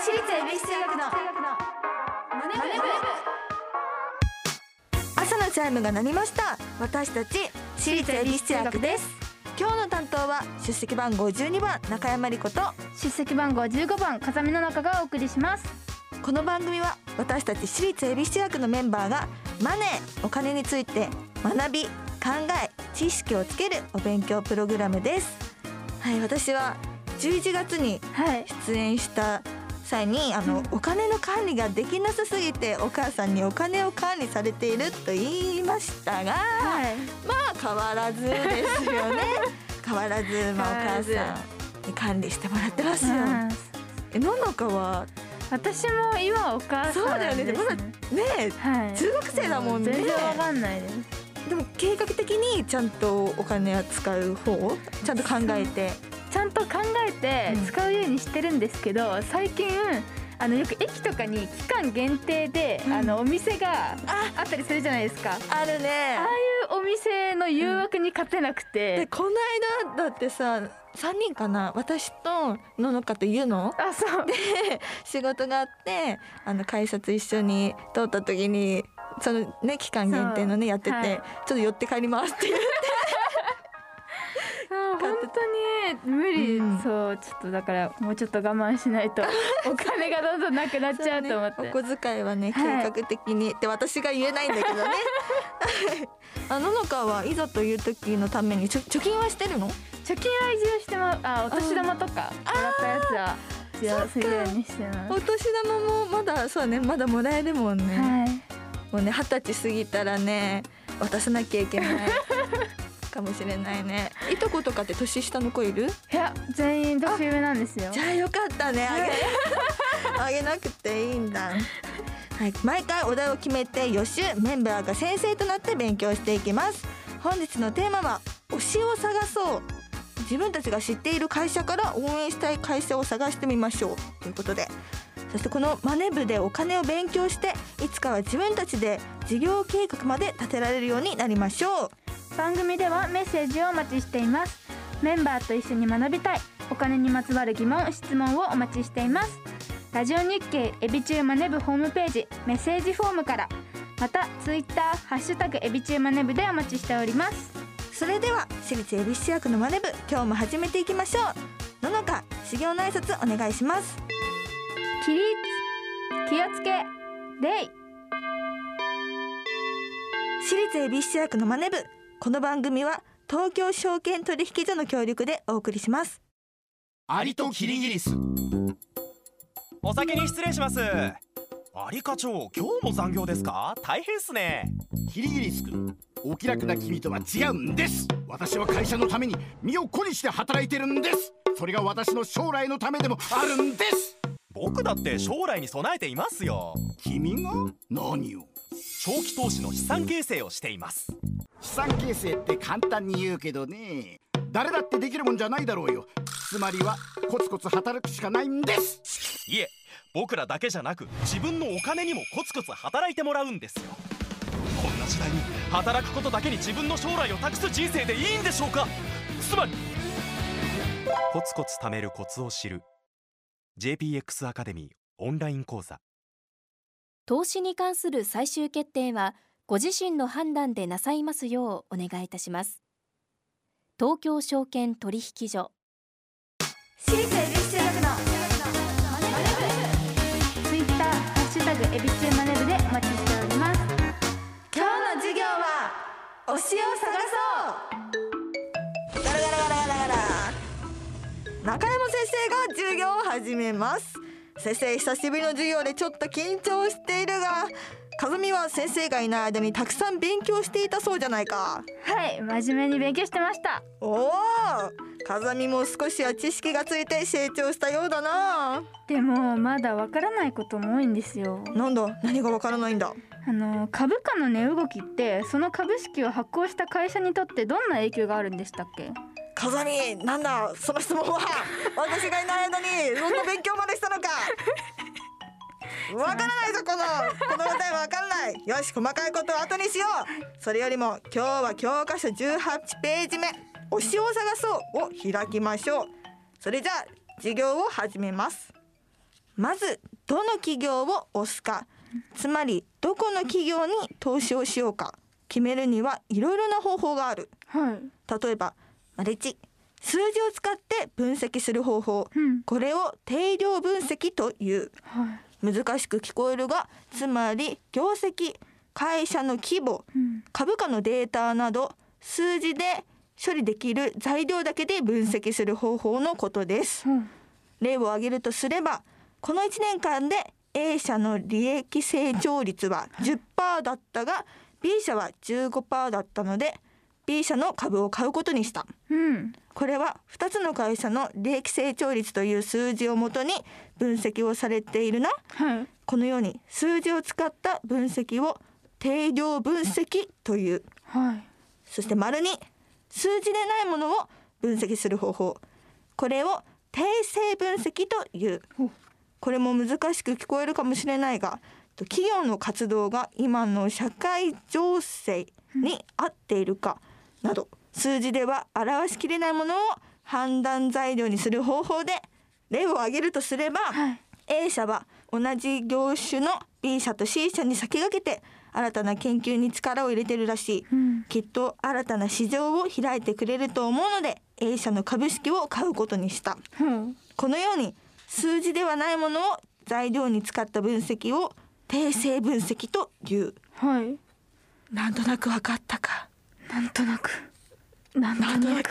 私立恵比寿中学のマネブ朝のチャイムが鳴りました。私たち私立恵比寿中学です。今日の担当は出席番号12番中山理子と。出席番号15番風見の中がお送りします。この番組は私たち私立恵比寿中学のメンバーがマネーお金について学び考え知識をつけるお勉強プログラムです。はい私は11月にはい。出演した際にあの、お金の管理ができなさすぎてお母さんにお金を管理されていると言いましたが、はい。まあ変わらずですよね。変わらずまあお母さんに管理してもらってますよ、うん。えののかは？私も今お母さんそうだよね。まだねえはい。中学生だもんね。全然わかんないです。でも計画的にちゃんとお金は使う方ちゃんと考えてちゃんと考えてうん。使うようにしてるんですけど、最近あのよく駅とかに期間限定で、うん。あのお店があ。あったりするじゃないですか。あるね。ああいうお店の誘惑に勝てなくでて、この間だってさ3人かな私とののかとゆのあそう。仕事があってあの改札一緒に通った時にそのね期間限定のねやってて、はい。ちょっと寄って帰りますっていうそう本当に無理、うん。そうちょっとだからもうちょっと我慢しないと。お金がどんどんなくなっちゃうと思って、ね。お小遣いはね計はい。画的に、って私が言えないんだけどね。あののかはいざという時のためにちょ貯金はしてるの？貯金は一応してもあお年玉とかもらったやつは一応するようにしてます。お年玉もまだそうねまだもらえるもんね、はい。もうね二十歳過ぎたらね渡さなきゃいけないかもしれないね。いとことかって年下の子いる？いや全員年上なんですよ。じゃあよかったね。あげ あげなくていいんだ。はい、毎回お題を決めて予習メンバーが先生となって勉強していきます。本日のテーマは推しを探そう。自分たちが知っている会社から応援したい会社を探してみましょう。ということで。そしてこのマネ部でお金を勉強していつかは自分たちで事業計画まで立てられるようになりましょう番組ではメッセージをお待ちしています。メンバーと一緒に学びたい。お金にまつわる疑問質問をお待ちしています。ラジオ日経エビチューマネブホームページメッセージフォームから。またツイッターハッシュタグエビチューマネブでお待ちしております。それでは私立恵比寿中学のマネ部今日も始めていきましょう。ののか修行の挨拶お願いします。起立気をつけ礼私立恵比寿中学のマネ部この番組は東京証券取引所の協力でお送りします。アリとキリギリス。お先に失礼します。アリ課長今日も残業ですか？大変っすね。キリギリス君お気楽な君とは違うんです。私は会社のために身を粉にして働いてるんです。それが私の将来のためでもあるんです。僕だって将来に備えていますよ。君が？何を？長期投資の資産形成をしています。資産形成って簡単に言うけどね誰だってできるもんじゃないだろうよ。つまりはコツコツ働くしかないんです。いえ僕らだけじゃなく自分のお金にもコツコツ働いてもらうんですよ。こんな時代に働くことだけに自分の将来を託す人生でいいんでしょうか？つまりコツコツ貯めるコツを知る。JPX アカデミーオンライン講座投資に関する最終決定はご自身の判断でなさいますようお願いいたします。東京証券取引所。私立恵比寿中学のツイッターハッシュタグエビチューマネブでお待ちしております。今日の授業は推しを探そう。ガラガラガラガラガラ。中山先生が授業を始めます先生久しぶりの授業でちょっと緊張しているがかずみは先生がいない間にたくさん勉強していたそうじゃないか。はい真面目に勉強してました。おお風見も少しは知識がついて成長したようだな。でもまだわからないことも多いんですよ。なんだ何がわからないんだ？あの株価の値動きってその株式を発行した会社にとってどんな影響があるんでしたっけ？風見なんだその質問は 私がいない間にそんな勉強までしたのか。わからないぞこのこの答えはわからない。よし細かいことは後にしよう。それよりも今日は教科書18ページ目推しを探そうを開きましょう。それじゃあ授業を始めます。まずどの企業を押すか。つまりどこの企業に投資をしようか。決めるにはいろいろな方法がある。はい。例えばマルチ数字を使って分析する方法。うん。これを定量分析という。はい。難しく聞こえるがつまり業績会社の規模うん。株価のデータなど数字で処理できる材料だけで分析する方法のことです。うん。例を挙げるとすればこの1年間で A 社の利益成長率は10%だったが B 社は15%だったので B 社の株を買うことにした。うん。これは2つの会社の利益成長率という数字をもとに分析をされているな。はい。このように数字を使った分析を定量分析という。はい。そして丸に数字でないものを分析する方法。これを定性分析という。ほこれも難しく聞こえるかもしれないがと企業の活動が今の社会情勢に合っているかなど数字では表しきれないものを判断材料にする方法で例を挙げるとすれば、はい。A 社は同じ業種の B 社と C 社に先駆けて新たな研究に力を入れてるらしい、うん。きっと新たな市場を開いてくれると思うので A 社の株式を買うことにした。うん。このように数字ではないものを材料に使った分析を定性分析という。はい。なんとなく分かったかなんとなく。なんとなく。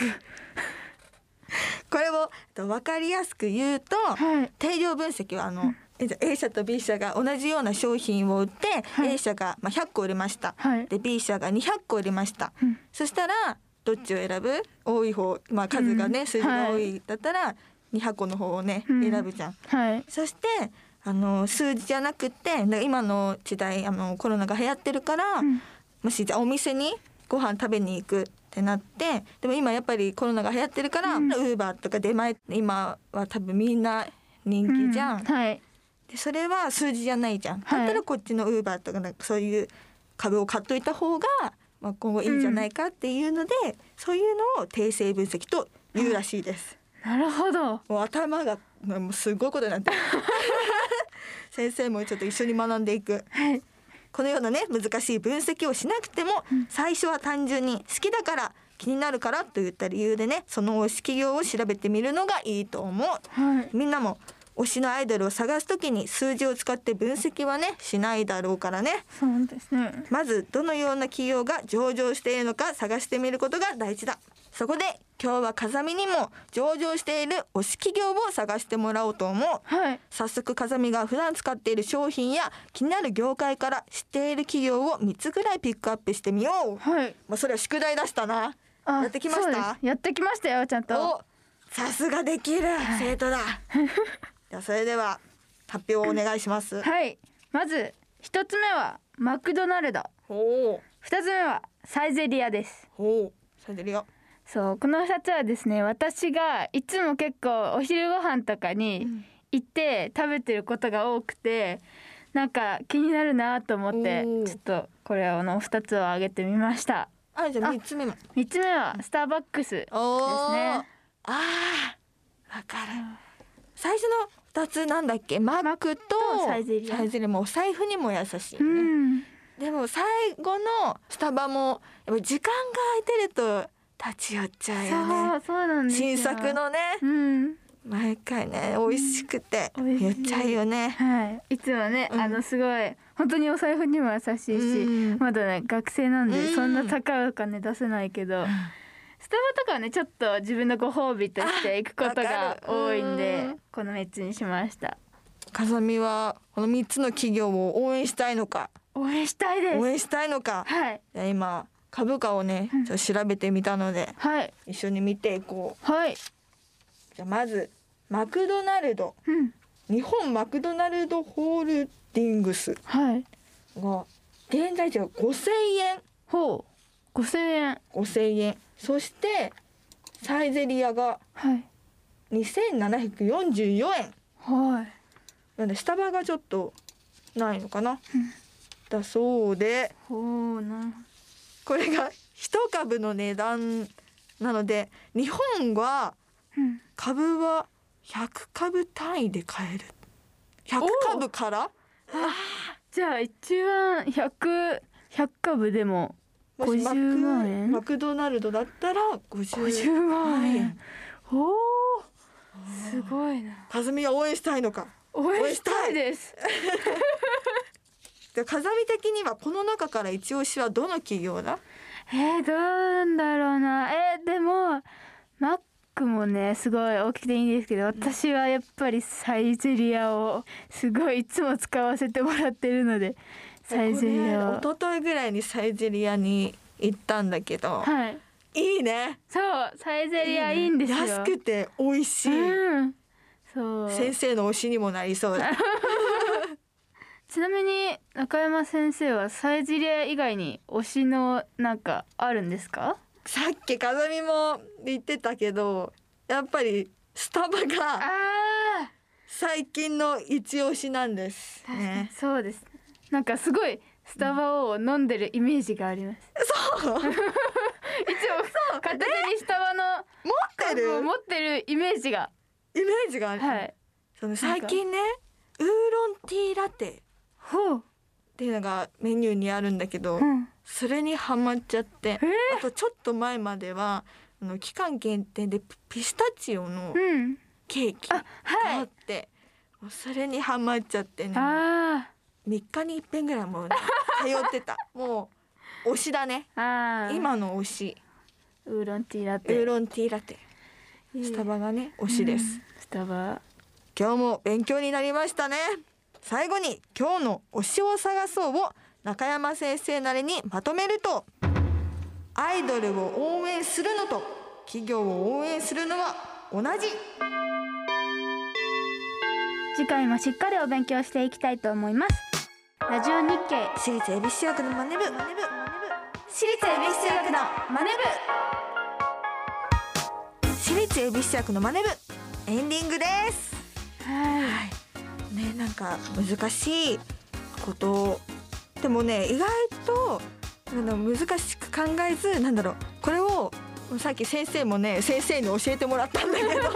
これをと分かりやすく言うと、はい。定量分析はあの、え A 社と B 社が同じような商品を売って、はい。A 社がまあ100個売れました、はい。で B 社が200個売れました、うん。そしたらどっちを選ぶ？多い方、まあ、数がね、うん数字が多いだったら200個の方をね、うん。選ぶじゃん。はい。そしてあの数字じゃなくってで今の時代あのコロナが流行ってるから、ん。もしじゃあお店にご飯食べに行くってなってでも今やっぱりコロナが流行ってるから、ウうん。ーバーとか出前今は多分みんな人気じゃん。うはい。でそれは数字じゃないじゃん。はい。だったらこっちのウーバーとかなんかそういう株を買っといた方が、まあ、今後いいんじゃないかっていうので、そういうのを定性分析というらしいです。なるほど。もう頭がもうすごいことになってる。先生もちょっと一緒に学んでいく。はいこのようなね難しい分析をしなくても、最初は単純に好きだから気になるからといった理由でねその推し企業を調べてみるのがいいと思う。はい。みんなも推しのアイドルを探すときに数字を使って分析はねしないだろうからね。そうですね。まずどのような企業が上場しているのか探してみることが大事だそこで今日は風見にも上場している推し企業を探してもらおうと思う。はい。早速風見が普段使っている商品や気になる業界から知っている企業を3つぐらいピックアップしてみよう。はい。まあそれは宿題出したな。あやってきました？やってきましたよちゃんと。おさすができる。生徒だ。じゃあそれでは発表をお願いします。はい。まず一つ目はマクドナルド。二つ目はサイゼリアです。ほう。それでよそうこの2つはですね私がいつも結構お昼ご飯とかに行って食べてることが多くてなんか気になるなと思ってちょっとこれあの2つを挙げてみました。あじゃあ三つ目も3つ目はスターバックスですね。あーわかる。最初の二つなんだっけ？マックとサイゼリア。サイゼリア。もお財布にも優しいようね、ん。でも最後のスタバもやっぱ時間が空いてると立ち寄っちゃうよね。そうなんですよ。新作のね。うん。毎回ね美味しくて言っちゃうよね。はい。いつもね、うん。あのすごい本当にお財布にも優しいし、うん。まだね学生なんで、うん。そんな高いお金出せないけど、スタバとかはねちょっと自分のご褒美として行くことあが多いんうでん。この3つにしました。風見はこの三つの企業を応援したいのか。応援したいです。応援したいのか。はい。今株価をねちょっと調べてみたのではい。一緒に見ていこう。はい。じゃあまずマクドナルド。うん。日本マクドナルドホールディングスはい。が現在地が5000円。ほう。5000円。5000円。そしてサイゼリアがはい。2744円。はい。なんでスタバがちょっとないのかな、だそうで。ほうなこれが一株の値段なので日本はうん。株は100株単位で買える。100株から？じゃあ一番100 100株でももしマク50万円マクドナルドだったら50 50万円、はいおおすごいな。かずみは応援したいのか？応援したいですで風見的にはこの中から一押しはどの企業だ？えー、どうなんだろうな。えー、でもマックもねすごい大きくていいんですけど私はやっぱりサイゼリアをすごいいつも使わせてもらってるのでサイゼリアを。一昨日ぐらいにサイゼリアに行ったんだけど、はい。いいね。そうサイゼリアいいんですよ。安くて美味しい、うん。そう。先生の推しにもなりそうだ ちなみに中山先生はサイゼリア以外に推しのなんかあるんですか？さっき風見も言ってたけどやっぱりスタバがあ最近の一押しなんです。あ、ね。そうです。なんかすごいスタバを飲んでるイメージがあります。そう。持っいつも片手にスタバのてる？を持ってるイメージが。イメージがある、はい。その最近ねウーロンティーラテっほう。ていうのがメニューにあるんだけど、うん。それにハマっちゃって、えあとちょっと前まではあの期間限定でピピスタチオのうん。ケーキがあって、もうそれにハマっちゃってね。あ3日に一遍ぐらいもうね 通ってた。もう推しだね。今の推し。ウーロンティーラテ。ウーロンティーラテ。スタバがね推しです、うん。スタバ。今日も勉強になりましたね最後に今日の推しを探そうを中山先生なりにまとめるとアイドルを応援するのと企業を応援するのは同じ。次回もしっかりお勉強していきたいと思います。ラジオ日経。私立恵比寿中学のマネ部。私立恵比寿中学のマネ私立恵比寿中学のマネ部。エンディングです。はいねなんか難しいこと。でもね意外とあの難しく考えずなんだろうこれをさっき先生もね先生に教えてもらったんだけど。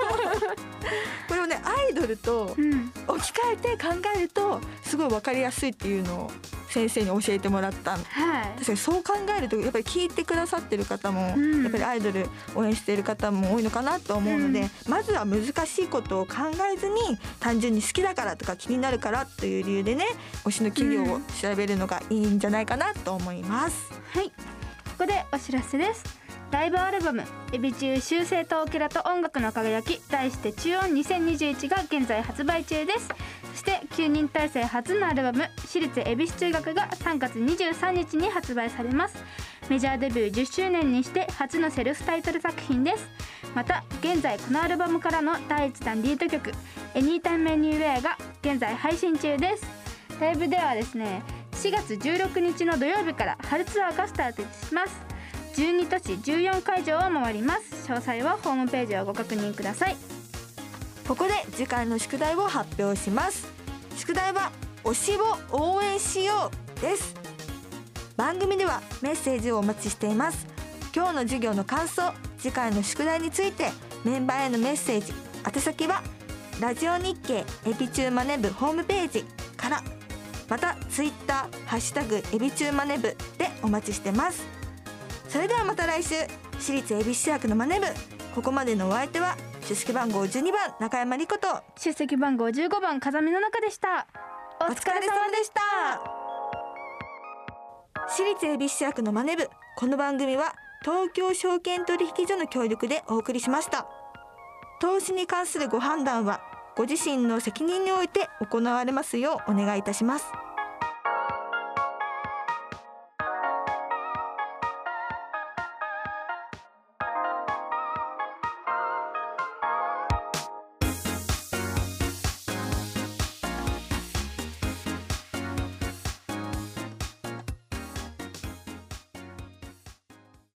これをねアイドルとうん。置き換えて考えるとすごい分かりやすいっていうのを先生に教えてもらった。のはい。確かにそう考えるとやっぱり聞いてくださってる方も、うん。やっぱりアイドル応援している方も多いのかなと思うので、うん。まずは難しいことを考えずに単純に好きだからとか気になるからという理由でね推しの企業を調べるのがいいんじゃないかなと思います。はい。ここでお知らせです。ライブアルバム「エビ中修正とオケラと音楽の輝き」題して「中音2021」が現在発売中です。そして9人体制初のアルバム「私立恵比寿中学」が3月23日に発売されます。メジャーデビュー10周年にして初のセルフタイトル作品です。また現在このアルバムからの第1弾リード曲「Anytime Anywhere」が現在配信中です。ライブではですね4月16日の土曜日から春ツアーがスタートします。12都市14会場を回ります。詳細はホームページをご確認ください。ここで次回の宿題を発表します。宿題は推しを応援しようです。番組ではメッセージをお待ちしています。今日の授業の感想次回の宿題についてメンバーへのメッセージ宛先はラジオ日経エビチューマネ部ホームページからまたツイッターハッシュタグエビチューマネ部でお待ちしてます。それではまた来週。私立恵比寿中学のマネ部。ここまでのお相手は出席番号12番中山理子と。出席番号15番風見の中でした。お疲れ様でした。私立恵比寿中学のマネ部この番組は東京証券取引所の協力でお送りしました。投資に関するご判断はご自身の責任において行われますようお願いいたします